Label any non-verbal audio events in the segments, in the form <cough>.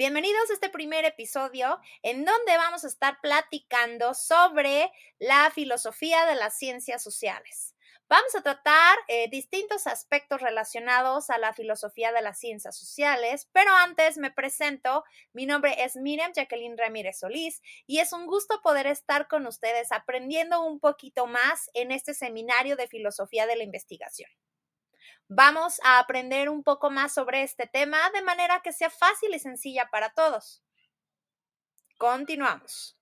Bienvenidos a este primer episodio en donde vamos a estar platicando sobre la filosofía de las ciencias sociales. Vamos a tratar eh, distintos aspectos relacionados a la filosofía de las ciencias sociales, pero antes me presento. Mi nombre es Miriam Jacqueline Ramírez Solís y es un gusto poder estar con ustedes aprendiendo un poquito más en este seminario de filosofía de la investigación. Vamos a aprender un poco más sobre este tema de manera que sea fácil y sencilla para todos. Continuamos.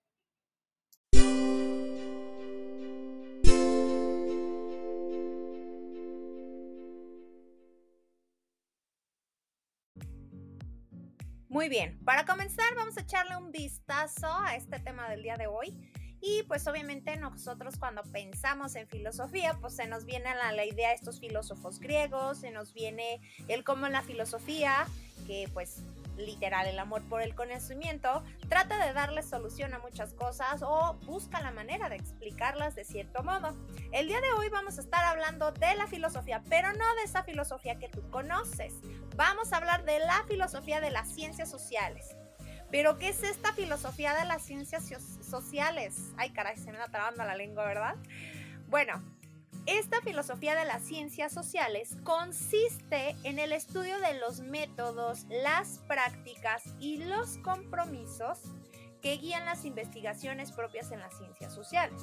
Muy bien, para comenzar vamos a echarle un vistazo a este tema del día de hoy y pues obviamente nosotros cuando pensamos en filosofía, pues se nos viene la, idea de estos filósofos griegos, se nos viene el cómo la filosofía, que pues literal el amor por el conocimiento, trata de darle solución a muchas cosas o busca la manera de explicarlas de cierto modo. El día de hoy vamos a estar hablando de la filosofía, pero no de esa filosofía que tú conoces. Vamos a hablar de la filosofía de las ciencias sociales. Pero, ¿qué es esta filosofía de las ciencias sociales? Ay, caray, se me está trabando la lengua, ¿verdad? Bueno, esta filosofía de las ciencias sociales consiste en el estudio de los métodos, las prácticas y los compromisos que guían las investigaciones propias en las ciencias sociales.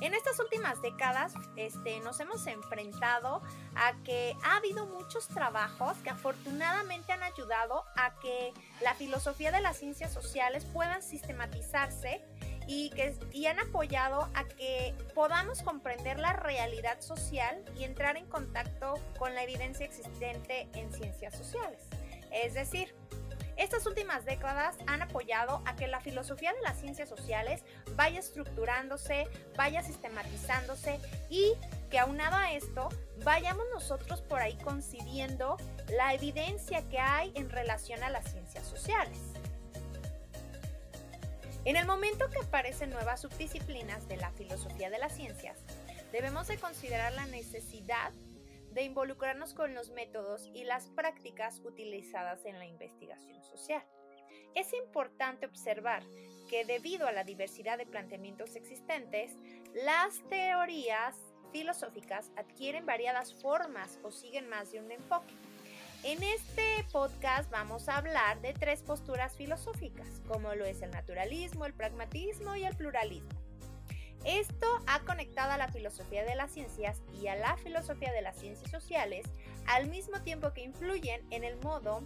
En estas últimas décadas este, nos hemos enfrentado a que ha habido muchos trabajos que afortunadamente han ayudado a que la filosofía de las ciencias sociales puedan sistematizarse y, que, y han apoyado a que podamos comprender la realidad social y entrar en contacto con la evidencia existente en ciencias sociales. Es decir, estas últimas décadas han apoyado a que la filosofía de las ciencias sociales vaya estructurándose, vaya sistematizándose y que aunado a esto, vayamos nosotros por ahí concibiendo la evidencia que hay en relación a las ciencias sociales. En el momento que aparecen nuevas subdisciplinas de la filosofía de las ciencias, debemos de considerar la necesidad de involucrarnos con los métodos y las prácticas utilizadas en la investigación social. Es importante observar que debido a la diversidad de planteamientos existentes, las teorías filosóficas adquieren variadas formas o siguen más de un enfoque. En este podcast vamos a hablar de tres posturas filosóficas, como lo es el naturalismo, el pragmatismo y el pluralismo. Esto ha conectado a la filosofía de las ciencias y a la filosofía de las ciencias sociales al mismo tiempo que influyen en el modo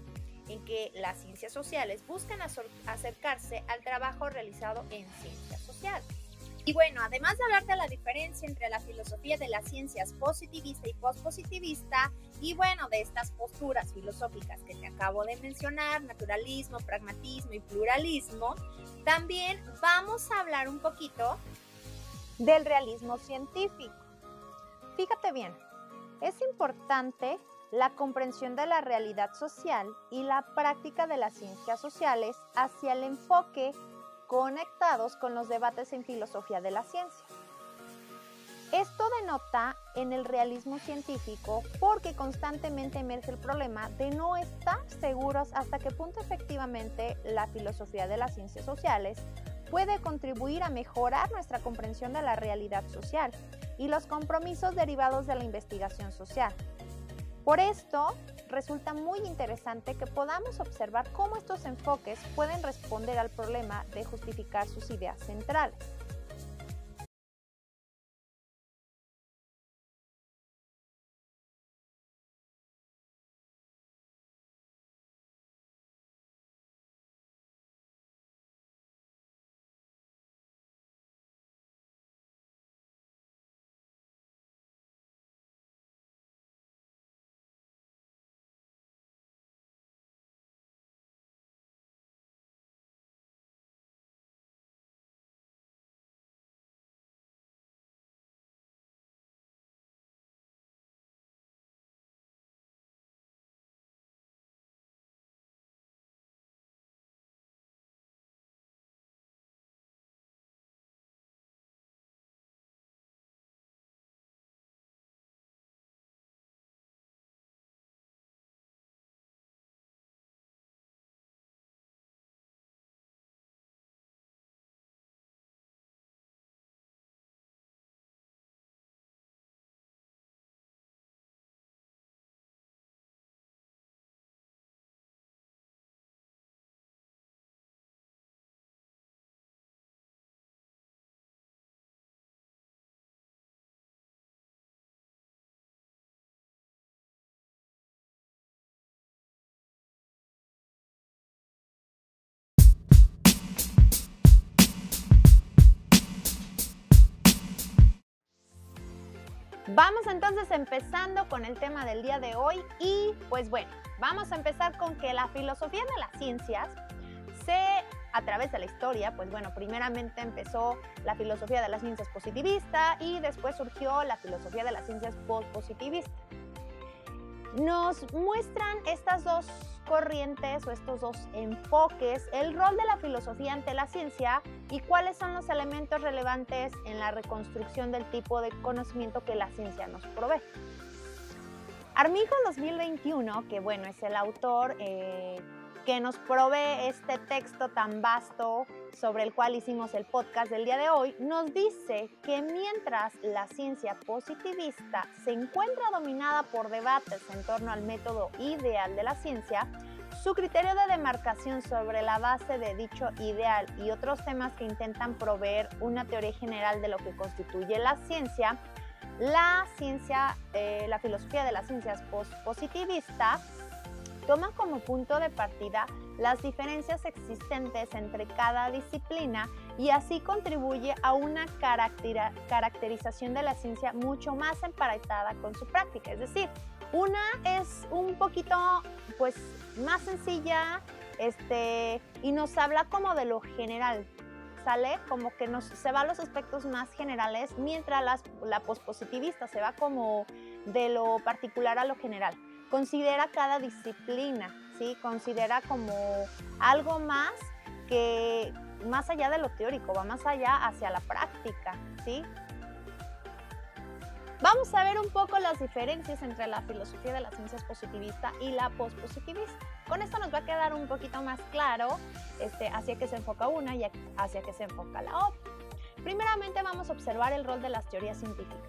en que las ciencias sociales buscan acercarse al trabajo realizado en ciencias sociales. Y bueno, además de hablar de la diferencia entre la filosofía de las ciencias positivista y pospositivista, y bueno, de estas posturas filosóficas que te acabo de mencionar, naturalismo, pragmatismo y pluralismo, también vamos a hablar un poquito del realismo científico. Fíjate bien, es importante la comprensión de la realidad social y la práctica de las ciencias sociales hacia el enfoque conectados con los debates en filosofía de la ciencia. Esto denota en el realismo científico porque constantemente emerge el problema de no estar seguros hasta qué punto efectivamente la filosofía de las ciencias sociales puede contribuir a mejorar nuestra comprensión de la realidad social y los compromisos derivados de la investigación social. Por esto, resulta muy interesante que podamos observar cómo estos enfoques pueden responder al problema de justificar sus ideas centrales. Vamos entonces empezando con el tema del día de hoy y pues bueno, vamos a empezar con que la filosofía de las ciencias se a través de la historia, pues bueno, primeramente empezó la filosofía de las ciencias positivista y después surgió la filosofía de las ciencias post-positivista. Nos muestran estas dos corrientes o estos dos enfoques, el rol de la filosofía ante la ciencia y cuáles son los elementos relevantes en la reconstrucción del tipo de conocimiento que la ciencia nos provee. Armijo 2021, que bueno, es el autor eh, que nos provee este texto tan vasto sobre el cual hicimos el podcast del día de hoy, nos dice que mientras la ciencia positivista se encuentra dominada por debates en torno al método ideal de la ciencia, su criterio de demarcación sobre la base de dicho ideal y otros temas que intentan proveer una teoría general de lo que constituye la ciencia, la ciencia, eh, la filosofía de las ciencias positivista toma como punto de partida las diferencias existentes entre cada disciplina y así contribuye a una caracterización de la ciencia mucho más emparentada con su práctica. Es decir, una es un poquito pues más sencilla este, y nos habla como de lo general, sale como que nos, se va a los aspectos más generales, mientras la pospositivista se va como de lo particular a lo general considera cada disciplina, ¿sí? Considera como algo más que más allá de lo teórico, va más allá hacia la práctica, ¿sí? Vamos a ver un poco las diferencias entre la filosofía de las ciencias positivista y la pospositivista. Con esto nos va a quedar un poquito más claro este, hacia qué se enfoca una y hacia qué se enfoca la otra. Primeramente vamos a observar el rol de las teorías científicas.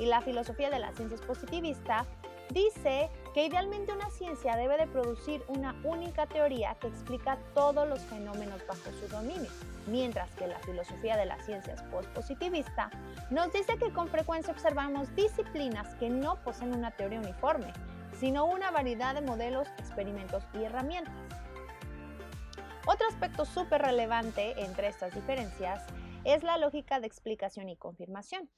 Y la filosofía de las ciencias positivista dice que idealmente una ciencia debe de producir una única teoría que explica todos los fenómenos bajo su dominio, mientras que la filosofía de las ciencias postpositivista nos dice que con frecuencia observamos disciplinas que no poseen una teoría uniforme, sino una variedad de modelos, experimentos y herramientas. Otro aspecto súper relevante entre estas diferencias es la lógica de explicación y confirmación.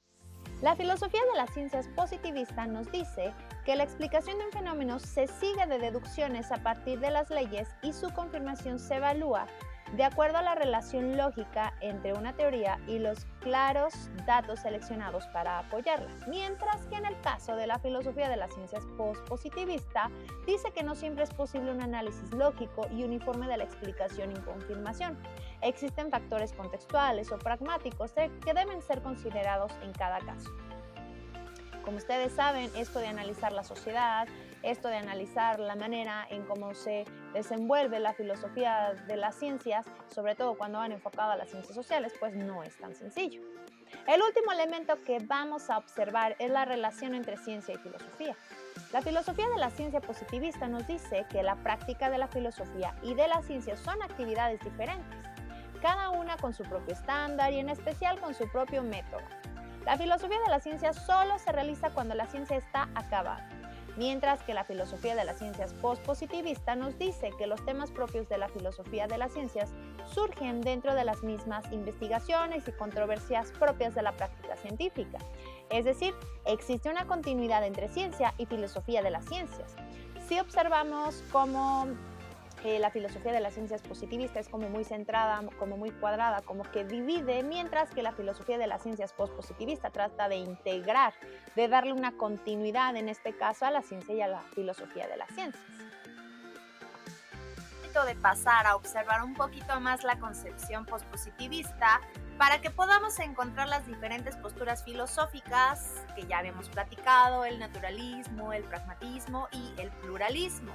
La filosofía de las ciencias positivistas nos dice que la explicación de un fenómeno se sigue de deducciones a partir de las leyes y su confirmación se evalúa de acuerdo a la relación lógica entre una teoría y los claros datos seleccionados para apoyarla. Mientras que en el caso de la filosofía de las ciencias post-positivista, dice que no siempre es posible un análisis lógico y uniforme de la explicación y confirmación. Existen factores contextuales o pragmáticos que deben ser considerados en cada caso. Como ustedes saben, esto de analizar la sociedad, esto de analizar la manera en cómo se desenvuelve la filosofía de las ciencias, sobre todo cuando van enfocado a las ciencias sociales, pues no es tan sencillo. El último elemento que vamos a observar es la relación entre ciencia y filosofía. La filosofía de la ciencia positivista nos dice que la práctica de la filosofía y de la ciencia son actividades diferentes, cada una con su propio estándar y en especial con su propio método. La filosofía de la ciencia solo se realiza cuando la ciencia está acabada mientras que la filosofía de las ciencias post-positivista nos dice que los temas propios de la filosofía de las ciencias surgen dentro de las mismas investigaciones y controversias propias de la práctica científica. Es decir, existe una continuidad entre ciencia y filosofía de las ciencias. Si observamos cómo la filosofía de las ciencias positivistas es como muy centrada, como muy cuadrada, como que divide, mientras que la filosofía de las ciencias postpositivista trata de integrar, de darle una continuidad, en este caso, a la ciencia y a la filosofía de las ciencias de pasar a observar un poquito más la concepción pospositivista para que podamos encontrar las diferentes posturas filosóficas que ya habíamos platicado, el naturalismo, el pragmatismo y el pluralismo.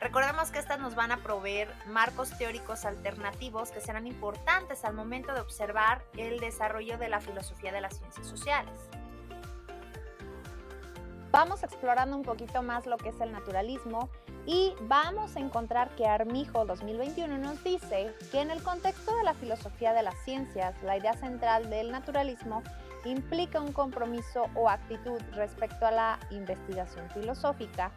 Recordemos que estas nos van a proveer marcos teóricos alternativos que serán importantes al momento de observar el desarrollo de la filosofía de las ciencias sociales. Vamos explorando un poquito más lo que es el naturalismo y vamos a encontrar que Armijo 2021 nos dice que en el contexto de la filosofía de las ciencias, la idea central del naturalismo implica un compromiso o actitud respecto a la investigación filosófica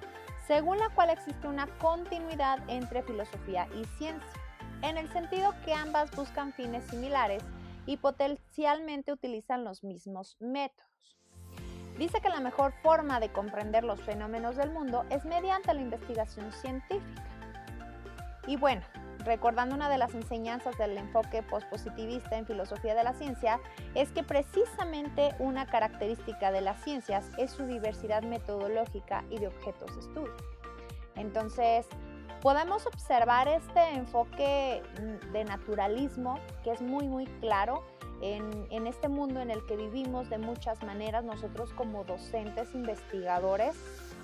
según la cual existe una continuidad entre filosofía y ciencia, en el sentido que ambas buscan fines similares y potencialmente utilizan los mismos métodos. dice que la mejor forma de comprender los fenómenos del mundo es mediante la investigación científica. Y bueno, recordando una de las enseñanzas del enfoque pospositivista en filosofía de la ciencia, es que precisamente una característica de las ciencias es su diversidad metodológica y de objetos de estudio. Entonces, podemos observar este enfoque mm, de naturalismo que es muy, muy claro en, en, este mundo en el que vivimos de muchas maneras. Nosotros como docentes, investigadores,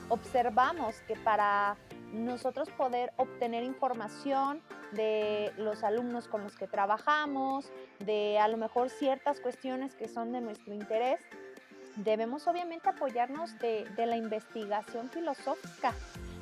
observamos que para nosotros poder obtener información de los alumnos con los que trabajamos, de a lo mejor ciertas cuestiones que son de nuestro interés, debemos obviamente apoyarnos de, de la investigación filosófica.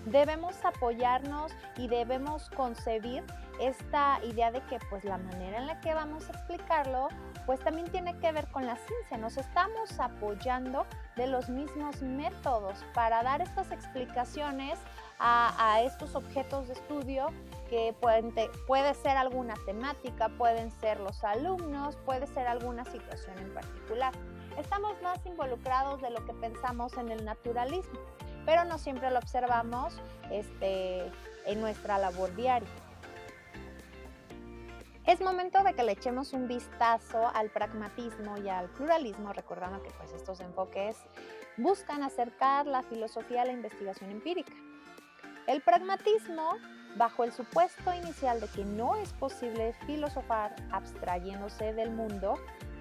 Debemos apoyarnos y debemos concebir esta idea de que pues la manera en la que vamos a explicarlo pues también tiene que ver con la ciencia. Nos estamos apoyando de los mismos métodos para dar estas explicaciones a, estos objetos de estudio que pueden puede ser alguna temática, pueden ser los alumnos, puede ser alguna situación en particular. Estamos más involucrados de lo que pensamos en el naturalismo, pero no siempre lo observamos este, en nuestra labor diaria. Es momento de que le echemos un vistazo al pragmatismo y al pluralismo, recordando que pues, estos enfoques buscan acercar la filosofía a la investigación empírica. El pragmatismo, bajo el supuesto inicial de que no es posible filosofar abstrayéndose del mundo,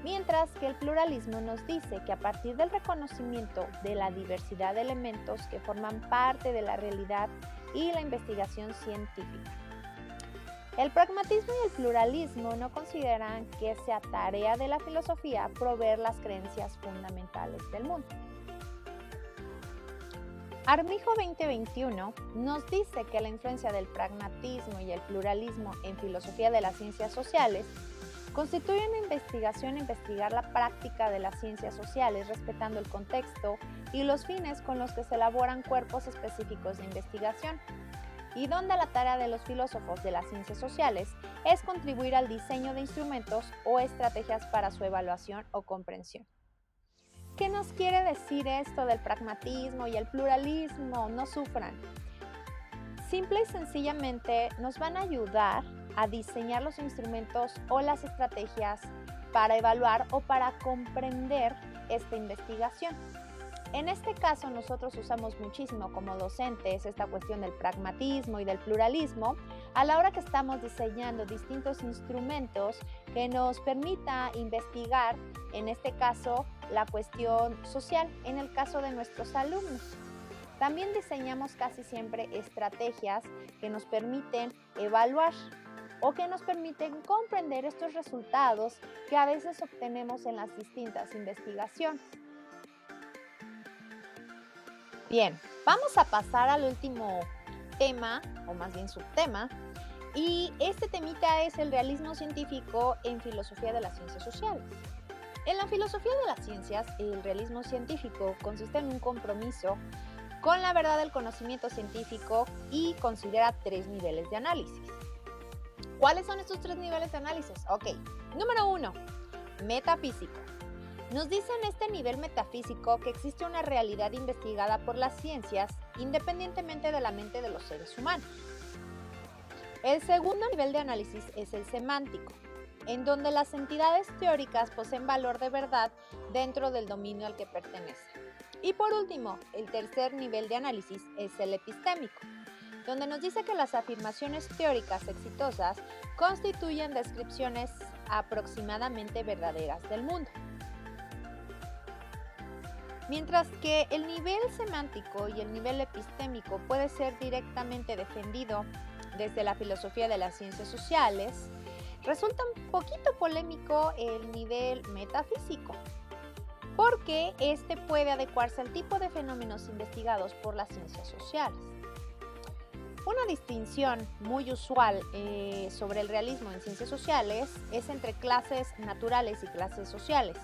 mientras que el pluralismo nos dice que a partir del reconocimiento de la diversidad de elementos que forman parte de la realidad y la investigación científica. El pragmatismo y el pluralismo no consideran que sea tarea de la filosofía proveer las creencias fundamentales del mundo. Armijo 2021 nos dice que la influencia del pragmatismo y el pluralismo en filosofía de las ciencias sociales constituye una investigación investigar la práctica de las ciencias sociales respetando el contexto y los fines con los que se elaboran cuerpos específicos de investigación y donde la tarea de los filósofos de las ciencias sociales es contribuir al diseño de instrumentos o estrategias para su evaluación o comprensión. ¿Qué nos quiere decir esto del pragmatismo y el pluralismo? No sufran. Simple y sencillamente nos van a ayudar a diseñar los instrumentos o las estrategias para evaluar o para comprender esta investigación. En este caso nosotros usamos muchísimo como docentes esta cuestión del pragmatismo y del pluralismo a la hora que estamos diseñando distintos instrumentos que nos permita investigar, en este caso, la cuestión social, en el caso de nuestros alumnos. También diseñamos casi siempre estrategias que nos permiten evaluar o que nos permiten comprender estos resultados que a veces obtenemos en las distintas investigaciones. Bien, vamos a pasar al último tema, o más bien subtema, y este temita es el realismo científico en filosofía de las ciencias sociales. En la filosofía de las ciencias, el realismo científico consiste en un compromiso con la verdad del conocimiento científico y considera tres niveles de análisis. ¿Cuáles son estos tres niveles de análisis? Ok, número uno, metafísico. Nos dice en este nivel metafísico que existe una realidad investigada por las ciencias independientemente de la mente de los seres humanos. El segundo nivel de análisis es el semántico, en donde las entidades teóricas poseen valor de verdad dentro del dominio al que pertenecen. Y por último, el tercer nivel de análisis es el epistémico, donde nos dice que las afirmaciones teóricas exitosas constituyen descripciones aproximadamente verdaderas del mundo. Mientras que el nivel semántico y el nivel epistémico puede ser directamente defendido desde la filosofía de las ciencias sociales, resulta un poquito polémico el nivel metafísico, porque este puede adecuarse al tipo de fenómenos investigados por las ciencias sociales. Una distinción muy usual eh, sobre el realismo en ciencias sociales es entre clases naturales y clases sociales,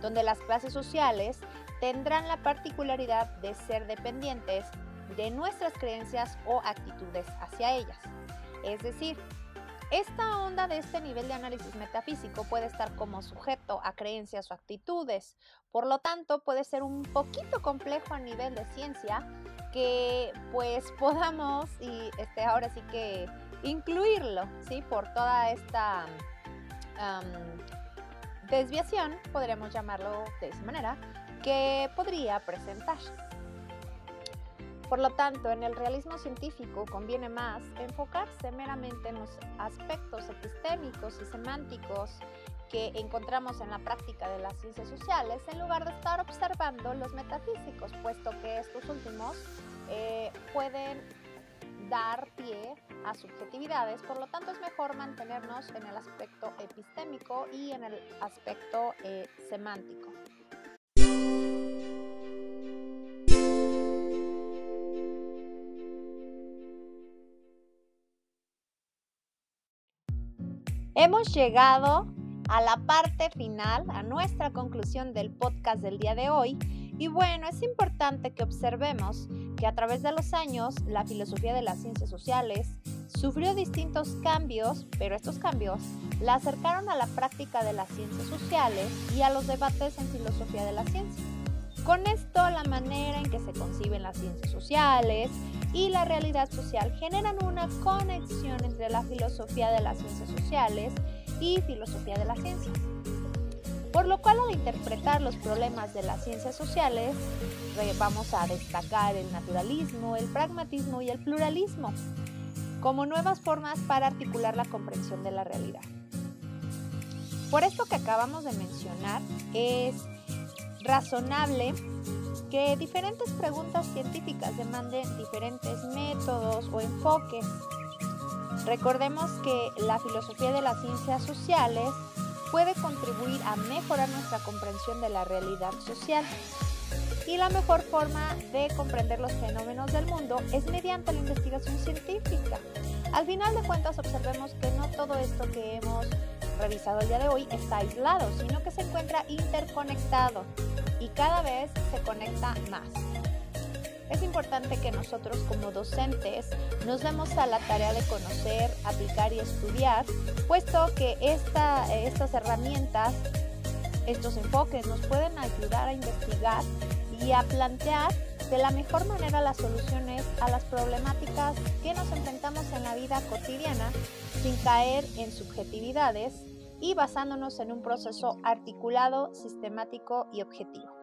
donde las clases sociales tendrán la particularidad de ser dependientes de nuestras creencias o actitudes hacia ellas. Es decir, Esta onda de este nivel de análisis metafísico puede estar como sujeto a creencias o actitudes, por lo tanto puede ser un poquito complejo a nivel de ciencia que pues <laughs> podamos y este, ahora sí que incluirlo, ¿sí? Por toda esta desviación, podríamos llamarlo de esa manera, que podría presentar. Por lo tanto, en el realismo científico conviene más enfocarse meramente en los aspectos epistémicos y semánticos que encontramos en la práctica de las ciencias sociales en lugar de estar observando los metafísicos, puesto que estos últimos eh, pueden dar pie a subjetividades, por lo tanto es mejor mantenernos en el aspecto epistémico y en el aspecto eh, semántico. Hemos llegado a la parte final, a nuestra conclusión del podcast del día de hoy. Y bueno, es importante que observemos que a través de los años la filosofía de las ciencias sociales sufrió distintos cambios, pero estos cambios la acercaron a la práctica de las ciencias sociales y a los debates en filosofía de la ciencia. Con esto, la manera en que se conciben las ciencias sociales y la realidad social generan una conexión entre la filosofía de las ciencias sociales y filosofía de la ciencia. Por lo cual al interpretar los problemas de las ciencias sociales vamos a destacar el naturalismo, el pragmatismo y el pluralismo como nuevas formas para articular la comprensión de la realidad. Por esto que acabamos de mencionar, es razonable que diferentes preguntas científicas demanden diferentes métodos o enfoques. Recordemos que la filosofía de las ciencias sociales puede contribuir a mejorar nuestra comprensión de la realidad social. Y la mejor forma de comprender los fenómenos del mundo es mediante la investigación científica. Al final de cuentas observemos que no todo esto que hemos revisado el día de hoy está aislado, sino que se encuentra interconectado y cada vez se conecta más. Es importante que nosotros como docentes nos demos a la tarea de conocer, aplicar y estudiar, puesto que estas herramientas, estos enfoques nos pueden ayudar a investigar y a plantear de la mejor manera las soluciones a las problemáticas que nos enfrentamos en la vida cotidiana sin caer en subjetividades y basándonos en un proceso articulado, sistemático y objetivo.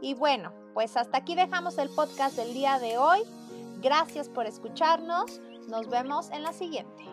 Y bueno, pues hasta aquí dejamos el podcast del día de hoy. Gracias por escucharnos. Nos vemos en la siguiente.